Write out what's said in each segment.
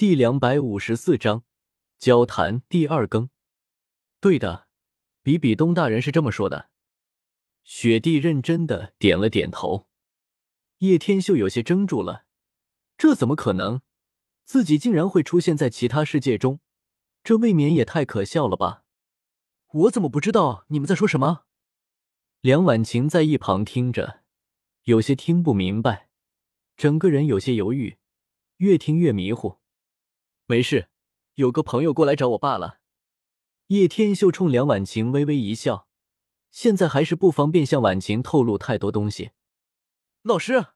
第两百五十四章交谈第二更。对的，比比东大人是这么说的。雪帝认真的点了点头。叶天秀有些怔住了，这怎么可能？自己竟然会出现在其他世界中，这未免也太可笑了吧！我怎么不知道你们在说什么？梁婉晴在一旁听着，有些听不明白，整个人有些犹豫，越听越迷糊。没事，有个朋友过来找我罢了。叶天秀冲梁婉晴微微一笑，现在还是不方便向婉晴透露太多东西。老师，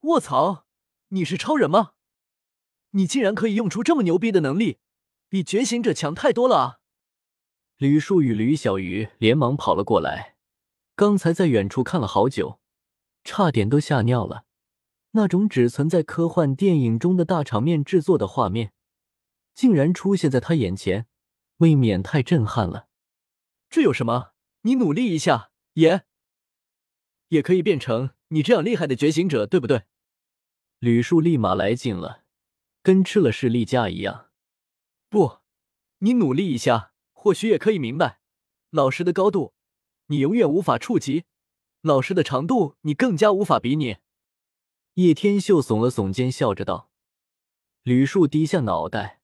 卧槽，你是超人吗？你竟然可以用出这么牛逼的能力，比觉醒者强太多了啊！吕树与吕小鱼连忙跑了过来，刚才在远处看了好久，差点都吓尿了。那种只存在科幻电影中的大场面制作的画面，竟然出现在他眼前，未免太震撼了。这有什么？你努力一下，也也可以变成你这样厉害的觉醒者，对不对？吕树立马来劲了，跟吃了士力架一样。不，你努力一下，或许也可以明白，老师的高度你永远无法触及，老师的长度你更加无法比拟。叶天秀耸了耸肩，笑着道：“吕树低下脑袋，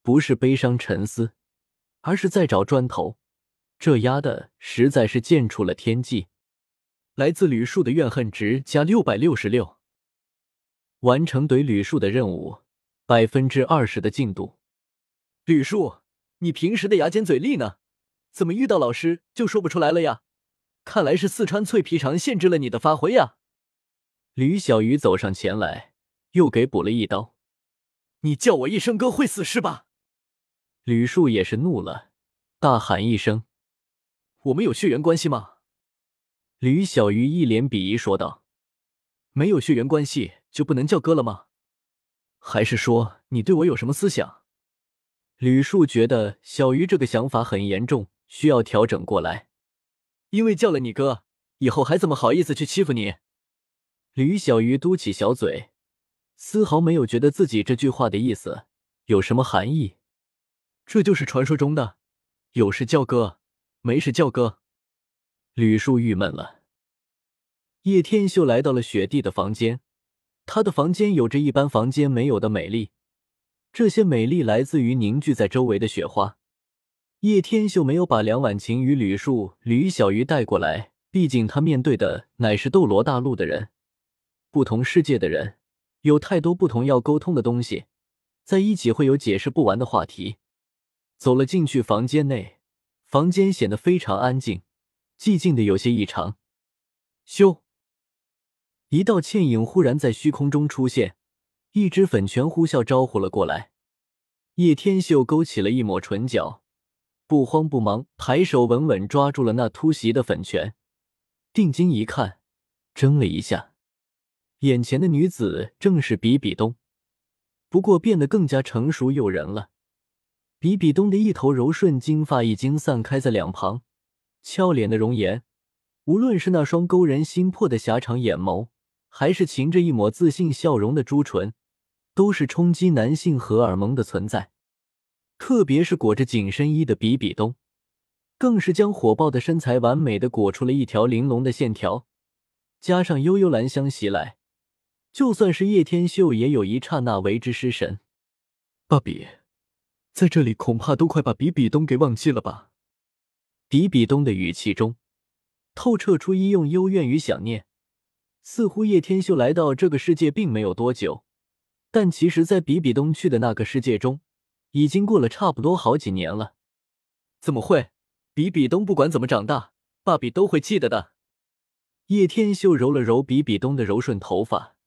不是悲伤沉思，而是在找砖头。这丫的实在是见出了天际。”来自吕树的怨恨值加六百六十六，完成怼吕树的任务，百分之二十的进度。吕树，你平时的牙尖嘴利呢？怎么遇到老师就说不出来了呀？看来是四川脆皮肠限制了你的发挥呀！吕小鱼走上前来，又给补了一刀。你叫我一声哥会死是吧？吕树也是怒了，大喊一声：“我们有血缘关系吗？”吕小鱼一脸鄙夷说道：“没有血缘关系就不能叫哥了吗？还是说你对我有什么思想？”吕树觉得小鱼这个想法很严重，需要调整过来。因为叫了你哥，以后还怎么好意思去欺负你？吕小鱼嘟起小嘴，丝毫没有觉得自己这句话的意思有什么含义。这就是传说中的有事叫哥，没事叫哥。吕树郁闷了。叶天秀来到了雪地的房间，他的房间有着一般房间没有的美丽，这些美丽来自于凝聚在周围的雪花。叶天秀没有把梁婉晴与吕树、吕小鱼带过来，毕竟他面对的乃是斗罗大陆的人。不同世界的人有太多不同要沟通的东西，在一起会有解释不完的话题。走了进去房间内，房间显得非常安静，寂静的有些异常。咻！一道倩影忽然在虚空中出现，一只粉拳呼啸招呼了过来。叶天秀勾起了一抹唇角，不慌不忙，抬手稳稳抓住了那突袭的粉拳，定睛一看，怔了一下。眼前的女子正是比比东，不过变得更加成熟诱人了。比比东的一头柔顺金发已经散开在两旁，俏脸的容颜，无论是那双勾人心魄的狭长眼眸，还是噙着一抹自信笑容的朱唇，都是冲击男性荷尔蒙的存在。特别是裹着紧身衣的比比东，更是将火爆的身材完美的裹出了一条玲珑的线条，加上悠悠兰香袭来。就算是叶天秀，也有一刹那为之失神。芭比，在这里恐怕都快把比比东给忘记了吧？比比东的语气中透彻出一用幽怨与想念，似乎叶天秀来到这个世界并没有多久，但其实，在比比东去的那个世界中，已经过了差不多好几年了。怎么会？比比东不管怎么长大，芭比都会记得的。叶天秀揉了揉比比东的柔顺头发。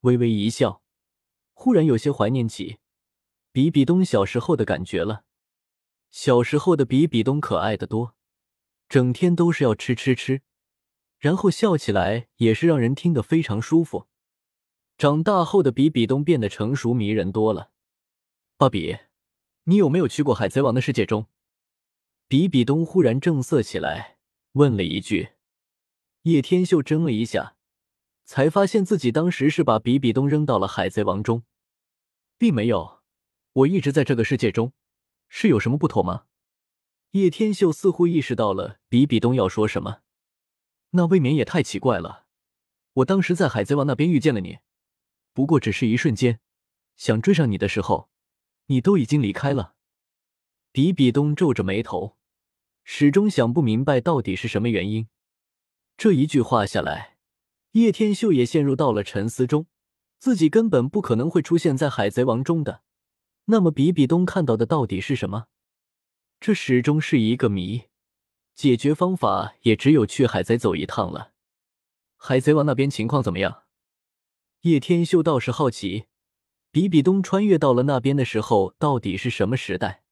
微微一笑，忽然有些怀念起比比东小时候的感觉了。小时候的比比东可爱的多，整天都是要吃吃吃，然后笑起来也是让人听得非常舒服。长大后的比比东变得成熟迷人多了。芭比，你有没有去过海贼王的世界中？比比东忽然正色起来，问了一句。叶天秀怔了一下。才发现自己当时是把比比东扔到了海贼王中，并没有。我一直在这个世界中，是有什么不妥吗？叶天秀似乎意识到了比比东要说什么，那未免也太奇怪了。我当时在海贼王那边遇见了你，不过只是一瞬间，想追上你的时候，你都已经离开了。比比东皱着眉头，始终想不明白到底是什么原因。这一句话下来，叶天秀也陷入到了沉思中，自己根本不可能会出现在海贼王中的。那么比比东看到的到底是什么？这始终是一个谜，解决方法也只有去海贼走一趟了。海贼王那边情况怎么样？叶天秀倒是好奇，比比东穿越到了那边的时候，到底是什么时代？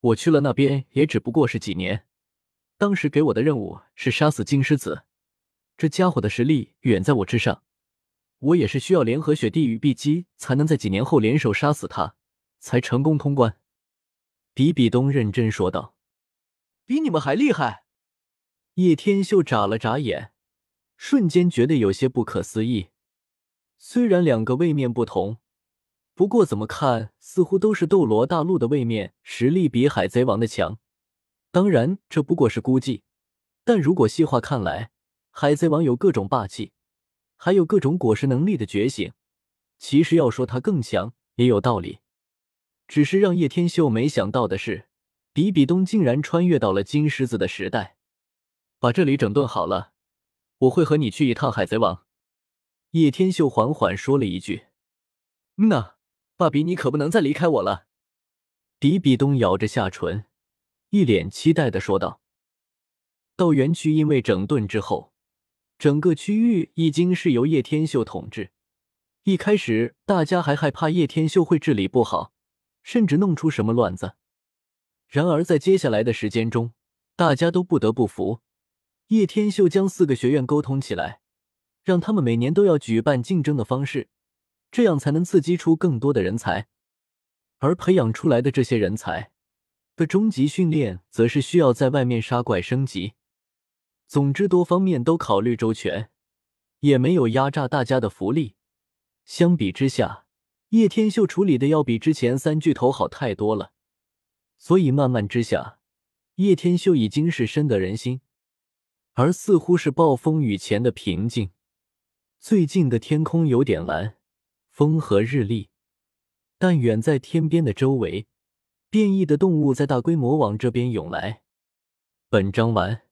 我去了那边也只不过是几年，当时给我的任务是杀死金狮子，这家伙的实力远在我之上，我也是需要联合雪地与碧姬才能在几年后联手杀死他，才成功通关。比比东认真说道：“比你们还厉害。”叶天秀眨了眨眼，瞬间觉得有些不可思议。虽然两个位面不同，不过怎么看似乎都是斗罗大陆的位面，实力比海贼王的强。当然，这不过是估计。但如果细化看来，海贼王有各种霸气，还有各种果实能力的觉醒，其实要说他更强也有道理。只是让叶天秀没想到的是，比比东竟然穿越到了金狮子的时代，把这里整顿好了，我会和你去一趟海贼王。叶天秀缓缓说了一句：“嗯呐，爸比，你可不能再离开我了。”比比东咬着下唇，一脸期待的说道：“到园区，因为整顿之后，整个区域已经是由叶天秀统治。一开始，大家还害怕叶天秀会治理不好。”甚至弄出什么乱子。然而，在接下来的时间中，大家都不得不服叶天秀将四个学院沟通起来，让他们每年都要举办竞争的方式，这样才能刺激出更多的人才。而培养出来的这些人才的终极训练，则是需要在外面杀怪升级。总之，多方面都考虑周全，也没有压榨大家的福利。相比之下，叶天秀处理的要比之前三巨头好太多了，所以慢慢之下，叶天秀已经是深得人心，而似乎是暴风雨前的平静。最近的天空有点蓝，风和日丽，但远在天边的周围，变异的动物在大规模往这边涌来。本章完。